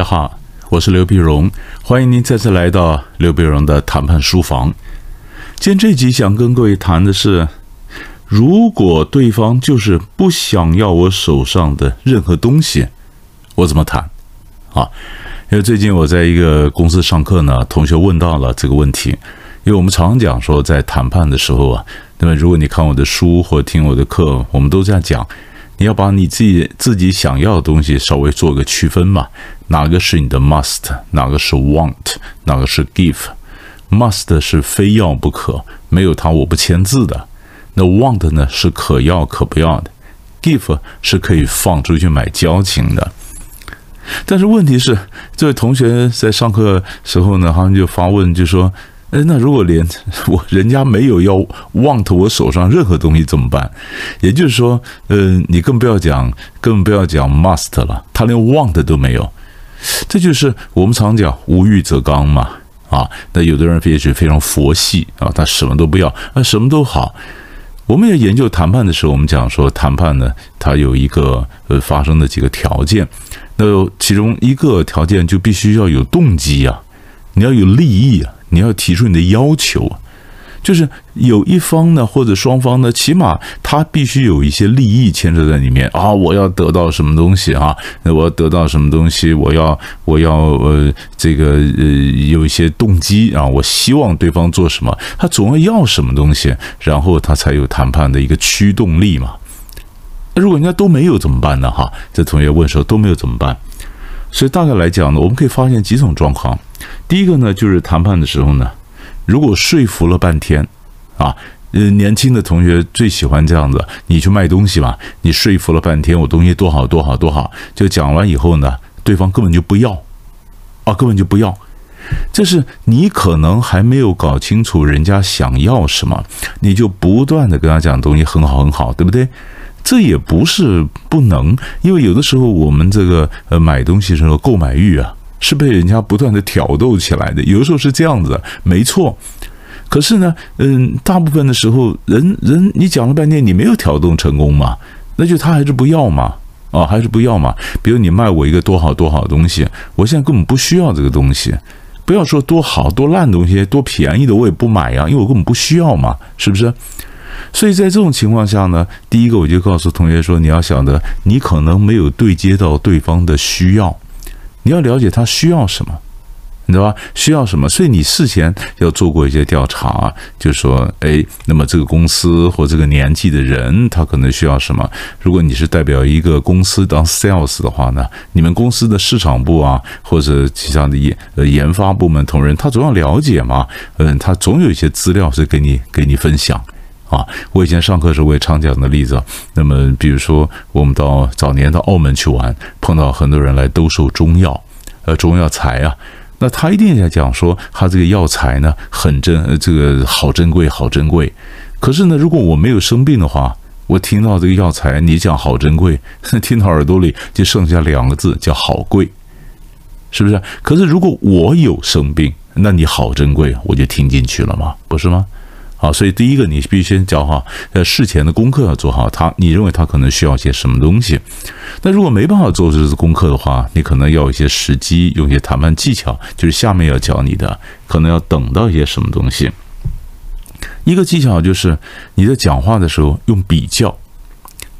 大家好，我是刘碧荣，欢迎您再次来到刘碧荣的谈判书房。今天这集想跟各位谈的是，如果对方就是不想要我手上的任何东西，我怎么谈？啊，因为最近我在一个公司上课呢，同学问到了这个问题。因为我们常讲说，在谈判的时候啊，那么如果你看我的书或听我的课，我们都这样讲，你要把你自己自己想要的东西稍微做个区分嘛，哪个是你的 must，哪个是 want，哪个是 give。must 是非要不可，没有它我不签字的。那 want 呢是可要可不要的，give 是可以放出去买交情的。但是问题是，这位同学在上课时候呢，好像就发问，就说。哎，那如果连 我人家没有要 want 我手上任何东西怎么办？也就是说，呃，你更不要讲，更不要讲 must 了，他连 want 都没有。这就是我们常讲无欲则刚嘛，啊，那有的人也许非常佛系啊，他什么都不要，啊，什么都好。我们也研究谈判的时候，我们讲说谈判呢，它有一个呃发生的几个条件，那其中一个条件就必须要有动机啊，你要有利益啊。你要提出你的要求，就是有一方呢，或者双方呢，起码他必须有一些利益牵扯在里面啊！我要得到什么东西啊？那我要得到什么东西？我要我要呃，这个呃，有一些动机啊！我希望对方做什么？他总要要什么东西，然后他才有谈判的一个驱动力嘛。如果人家都没有怎么办呢？哈，这同学问说都没有怎么办？所以大概来讲呢，我们可以发现几种状况。第一个呢，就是谈判的时候呢，如果说服了半天，啊，呃，年轻的同学最喜欢这样子，你去卖东西嘛，你说服了半天，我东西多好多好多好，就讲完以后呢，对方根本就不要，啊，根本就不要，这是你可能还没有搞清楚人家想要什么，你就不断的跟他讲东西很好很好，对不对？这也不是不能，因为有的时候我们这个呃买东西的时候购买欲啊，是被人家不断的挑逗起来的。有的时候是这样子，没错。可是呢，嗯，大部分的时候，人人你讲了半天，你没有挑动成功嘛，那就他还是不要嘛，啊，还是不要嘛。比如你卖我一个多好多好的东西，我现在根本不需要这个东西。不要说多好多烂东西，多便宜的我也不买呀，因为我根本不需要嘛，是不是？所以在这种情况下呢，第一个我就告诉同学说，你要晓得，你可能没有对接到对方的需要，你要了解他需要什么，你知道吧？需要什么？所以你事前要做过一些调查，就说，哎，那么这个公司或这个年纪的人，他可能需要什么？如果你是代表一个公司当 sales 的话呢，你们公司的市场部啊，或者其他的研呃研发部门同仁，他总要了解嘛，嗯，他总有一些资料是给你给你分享。啊，我以前上课时候我也常讲的例子。那么，比如说我们到早年到澳门去玩，碰到很多人来兜售中药，呃，中药材啊，那他一定在讲说他这个药材呢很珍，呃这个好珍贵，好珍贵。可是呢，如果我没有生病的话，我听到这个药材你讲好珍贵，听到耳朵里就剩下两个字叫好贵，是不是？可是如果我有生病，那你好珍贵，我就听进去了吗？不是吗？好，所以第一个你必须先教好，呃，事前的功课要做好。他，你认为他可能需要些什么东西？那如果没办法做这次功课的话，你可能要一些时机，用一些谈判技巧，就是下面要教你的，可能要等到一些什么东西。一个技巧就是你在讲话的时候用比较。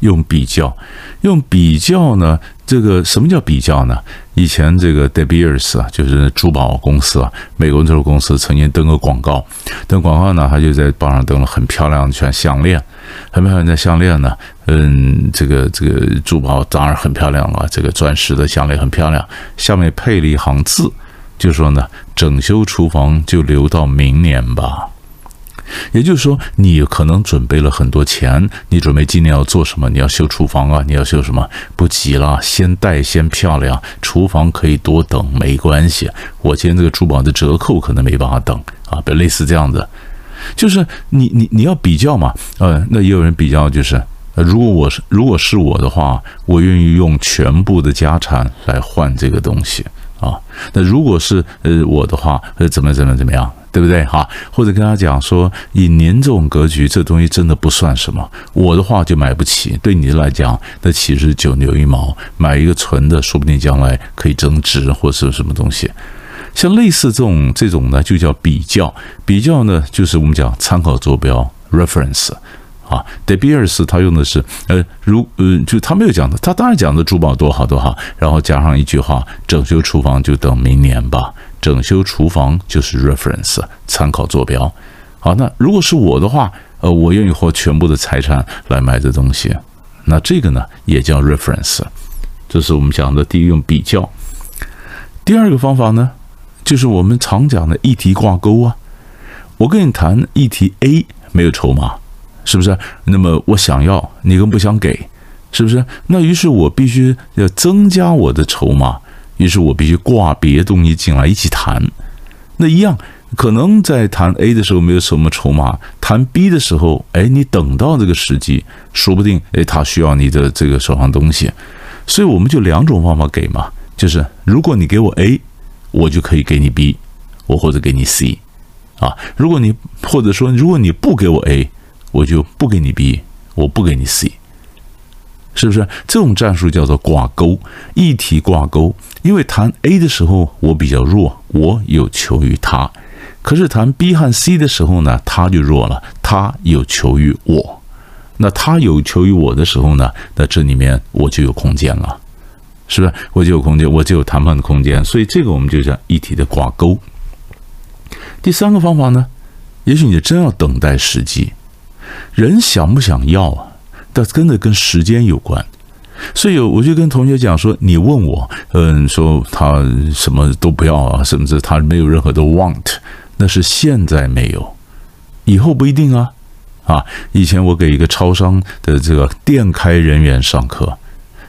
用比较，用比较呢？这个什么叫比较呢？以前这个 De Beers 啊，就是珠宝公司啊，美国这个公司曾经登个广告，登广告呢，他就在报上登了很漂亮的全项链，很漂亮的项链呢，嗯，这个这个珠宝当然很漂亮了，这个钻石的项链很漂亮，下面配了一行字，就说呢，整修厨房就留到明年吧。也就是说，你可能准备了很多钱，你准备今年要做什么？你要修厨房啊？你要修什么？不急了，先戴先漂亮，厨房可以多等，没关系。我今天这个珠宝的折扣可能没办法等啊，别类似这样子，就是你你你要比较嘛，呃，那也有人比较，就是如果我是如果是我的话，我愿意用全部的家产来换这个东西啊。那如果是呃我的话，呃怎么怎么怎么样？对不对哈？或者跟他讲说，以您这种格局，这东西真的不算什么。我的话就买不起，对你来讲，那其实九牛一毛，买一个纯的，说不定将来可以增值或是什么东西。像类似这种这种呢，就叫比较。比较呢，就是我们讲参考坐标 （reference） 啊。De Beers 他用的是呃，如呃，就他没有讲的，他当然讲的珠宝多好多好，然后加上一句话：“整修厨房就等明年吧。”整修厨房就是 reference 参考坐标。好，那如果是我的话，呃，我愿意花全部的财产来买这东西，那这个呢，也叫 reference 这是我们讲的第一个比较。第二个方法呢，就是我们常讲的议题挂钩啊，我跟你谈议题 A 没有筹码，是不是？那么我想要，你更不想给，是不是？那于是我必须要增加我的筹码。于是我必须挂别的东西进来一起谈。那一样，可能在谈 A 的时候没有什么筹码，谈 B 的时候，哎，你等到这个时机，说不定哎，他需要你的这个手上东西。所以我们就两种方法给嘛，就是如果你给我 A，我就可以给你 B，我或者给你 C，啊，如果你或者说如果你不给我 A，我就不给你 B，我不给你 C。是不是这种战术叫做挂钩，一体挂钩，因为谈 a 的时候我比较弱，我有求于他。可是谈 b 和 c 的时候呢，他就弱了，他有求于我，那他有求于我的时候呢，那这里面我就有空间了，是不是我就有空间，我就有谈判的空间，所以这个我们就叫一体的挂钩。第三个方法呢，也许你真要等待时机，人想不想要啊？要真的跟时间有关。所以有我就跟同学讲说你问我嗯说他什么都不要啊甚至他没有任何的 want 那是现在没有。以后不一定啊。啊以前我给一个超商的这个店开人员上课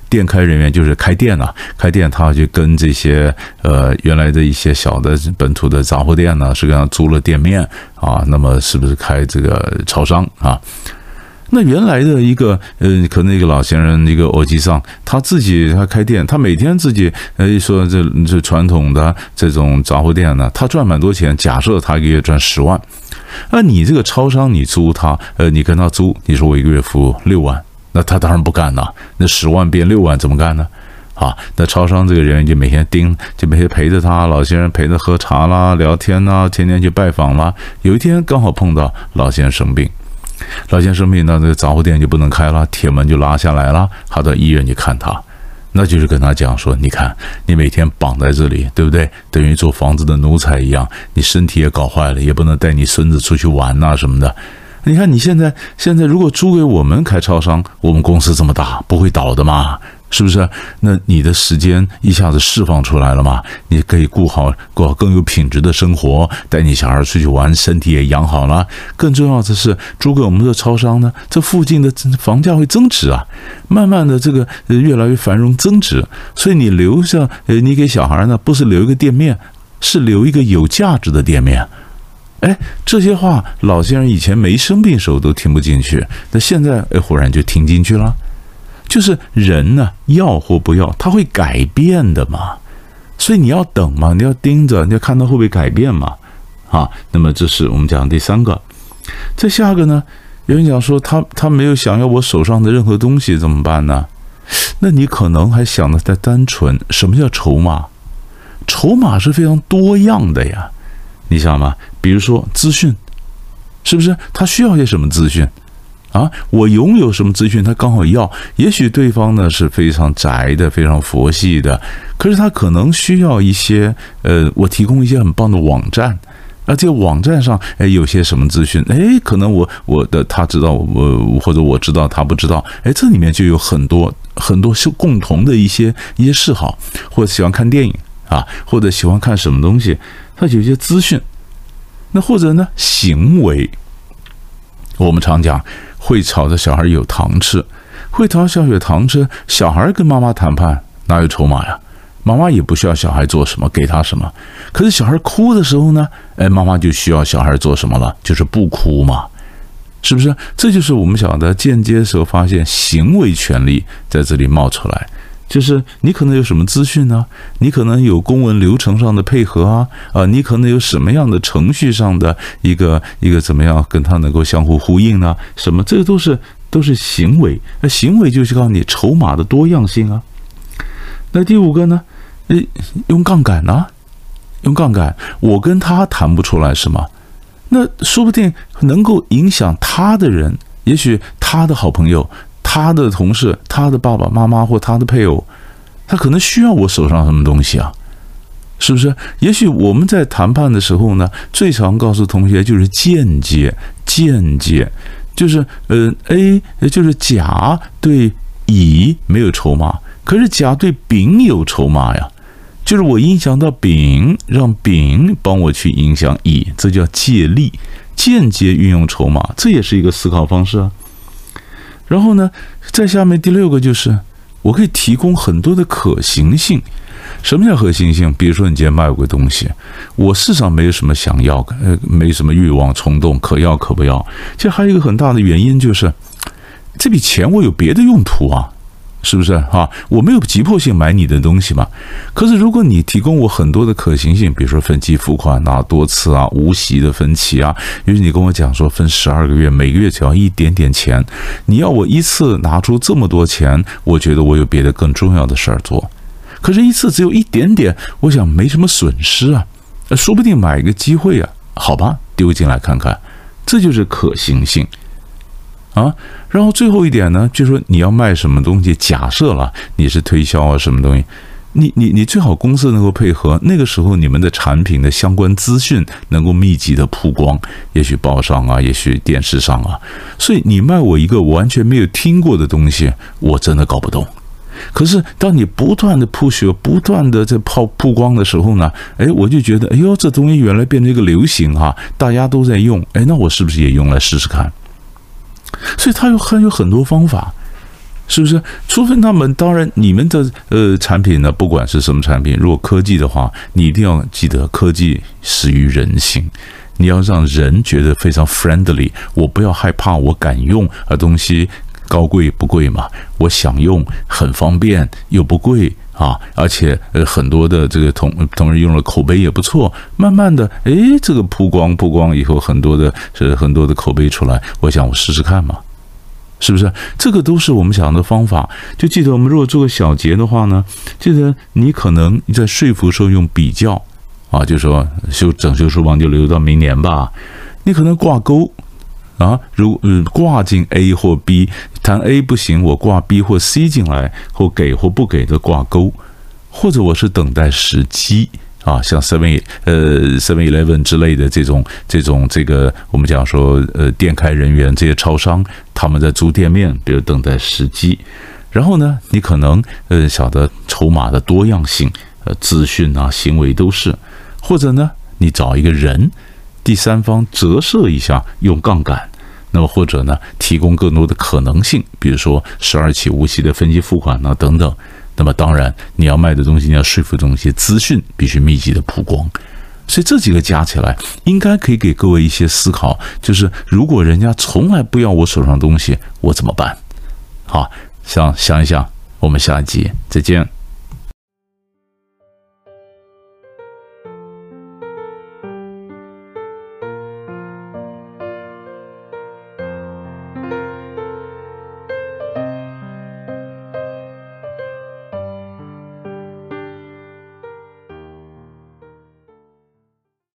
店开人员就是开店呐开店他就跟这些呃原来的一些小的本土的杂货店呢是这样租了店面啊那么是不是开这个超商啊？那原来的一个呃，可能一个老先生，一个欧吉桑，他自己他开店，他每天自己呃说这这传统的这种杂货店呢，他赚蛮多钱。假设他一个月赚十万，那你这个超商你租他，呃，你跟他租，你说我一个月付六万，那他当然不干呐，那十万变六万怎么干呢？啊，那超商这个人就每天盯，就每天陪着他老先生陪着喝茶啦、聊天啦，天天去拜访啦。有一天刚好碰到老先生生病，老先生病，那那个杂货店就不能开了，铁门就拉下来了。他到医院去看他，那就是跟他讲说：“你看，你每天绑在这里，对不对？等于做房子的奴才一样，你身体也搞坏了，也不能带你孙子出去玩呐、啊、什么的。你看你现在现在如果租给我们开超商，我们公司这么大，不会倒的嘛，是不是？那你的时间一下子释放出来了嘛？你可以过好过更有品质的生活，带你小孩出去玩，身体也养好了。更重要的是，租给我们的超商呢，这附近的房价会增值啊，慢慢的这个越来越繁荣增值。所以你留下，呃，你给小孩呢，不是留一个店面，是留一个有价值的店面。哎，这些话，老先生以前没生病时候都听不进去，那现在哎忽然就听进去了。就是人呢，要或不要，他会改变的嘛。所以你要等嘛，你要盯着，你要看他会不会改变嘛。啊，那么这是我们讲第三个，再下个呢，有人讲说他他没有想要我手上的任何东西怎么办呢？那你可能还想的太单纯，什么叫筹码？筹码是非常多样的呀。你想嘛，比如说资讯是不是他需要些什么资讯？啊，我拥有什么资讯？他刚好要。也许对方呢，是非常宅的、非常佛系的。可是他可能需要一些呃……我提供一些很棒的网站，而且网站上诶，有些什么资讯。诶，可能我、我的他知道，我或者我知道他不知道。诶，这里面就有很多很多是共同的一些一些嗜好，或者喜欢看电影啊，或者喜欢看什么东西。他有一些资讯。那或者呢，行为我们常讲。会吵的小孩有糖吃，会吵小孩有糖吃。小孩跟妈妈谈判，哪有筹码呀？妈妈也不需要小孩做什么，给他什么。可是小孩哭的时候呢？哎，妈妈就需要小孩做什么了，就是不哭嘛，是不是？这就是我们讲的间接时候发现行为权利在这里冒出来。就是你可能有什么资讯呢？你可能有公文流程上的配合啊，啊，你可能有什么样的程序上的一个一个怎么样跟他能够相互呼应呢？什么？这个都是都是行为，那行为就是告诉你筹码的多样性啊。那第五个呢？呃，用杠杆呢？用杠杆，我跟他谈不出来什么，那说不定能够影响他的人，也许他的好朋友。他的同事、他的爸爸妈妈或他的配偶，他可能需要我手上什么东西啊？是不是？也许我们在谈判的时候呢，最常告诉同学就是间接、间接，就是呃，A 就是甲对乙没有筹码，可是甲对丙有筹码呀，就是我影响到丙，让丙帮我去影响乙，这叫借力，间接运用筹码，这也是一个思考方式啊。然后呢，在下面第六个就是，我可以提供很多的可行性。什么叫可行性？比如说，你今天卖我个东西，我市场没有什么想要，呃，没什么欲望冲动，可要可不要。其实还有一个很大的原因就是，这笔钱我有别的用途啊。是不是啊？我没有急迫性买你的东西嘛。可是如果你提供我很多的可行性，比如说分期付款啊、多次啊、无息的分期啊，于是你跟我讲说分十二个月，每个月只要一点点钱，你要我一次拿出这么多钱，我觉得我有别的更重要的事儿做。可是，一次只有一点点，我想没什么损失啊，说不定买一个机会啊，好吧，丢进来看看，这就是可行性。啊，然后最后一点呢，就是说你要卖什么东西？假设了你是推销啊，什么东西？你你你最好公司能够配合，那个时候你们的产品的相关资讯能够密集的曝光，也许报上啊，也许电视上啊。所以你卖我一个我完全没有听过的东西，我真的搞不懂。可是当你不断的 push，不断的在曝曝光的时候呢，哎，我就觉得，哎呦，这东西原来变成一个流行哈，大家都在用，哎，那我是不是也用来试试看？所以它有很有很多方法，是不是？除非他们当然，你们的呃产品呢，不管是什么产品，如果科技的话，你一定要记得科技始于人性，你要让人觉得非常 friendly。我不要害怕，我敢用啊，东西高贵不贵嘛？我想用，很方便又不贵。啊，而且呃，很多的这个同同仁用了口碑也不错，慢慢的，哎，这个曝光曝光以后，很多的是很多的口碑出来，我想我试试看嘛，是不是？这个都是我们想的方法。就记得我们如果做个小结的话呢，记得你可能在说服时候用比较啊，就说修整修书房就留到明年吧，你可能挂钩。啊，如嗯挂进 A 或 B，谈 A 不行，我挂 B 或 C 进来，或给或不给的挂钩，或者我是等待时机啊，像 Seven 呃 Seven Eleven 之类的这种这种这个我们讲说呃店开人员这些超商，他们在租店面，比如等待时机，然后呢，你可能呃晓得筹码的多样性，呃资讯啊行为都是，或者呢，你找一个人。第三方折射一下，用杠杆，那么或者呢，提供更多的可能性，比如说十二期无息的分期付款呢等等。那么当然，你要卖的东西，你要说服东西，资讯必须密集的曝光。所以这几个加起来，应该可以给各位一些思考，就是如果人家从来不要我手上东西，我怎么办？好，想想一想，我们下一集再见。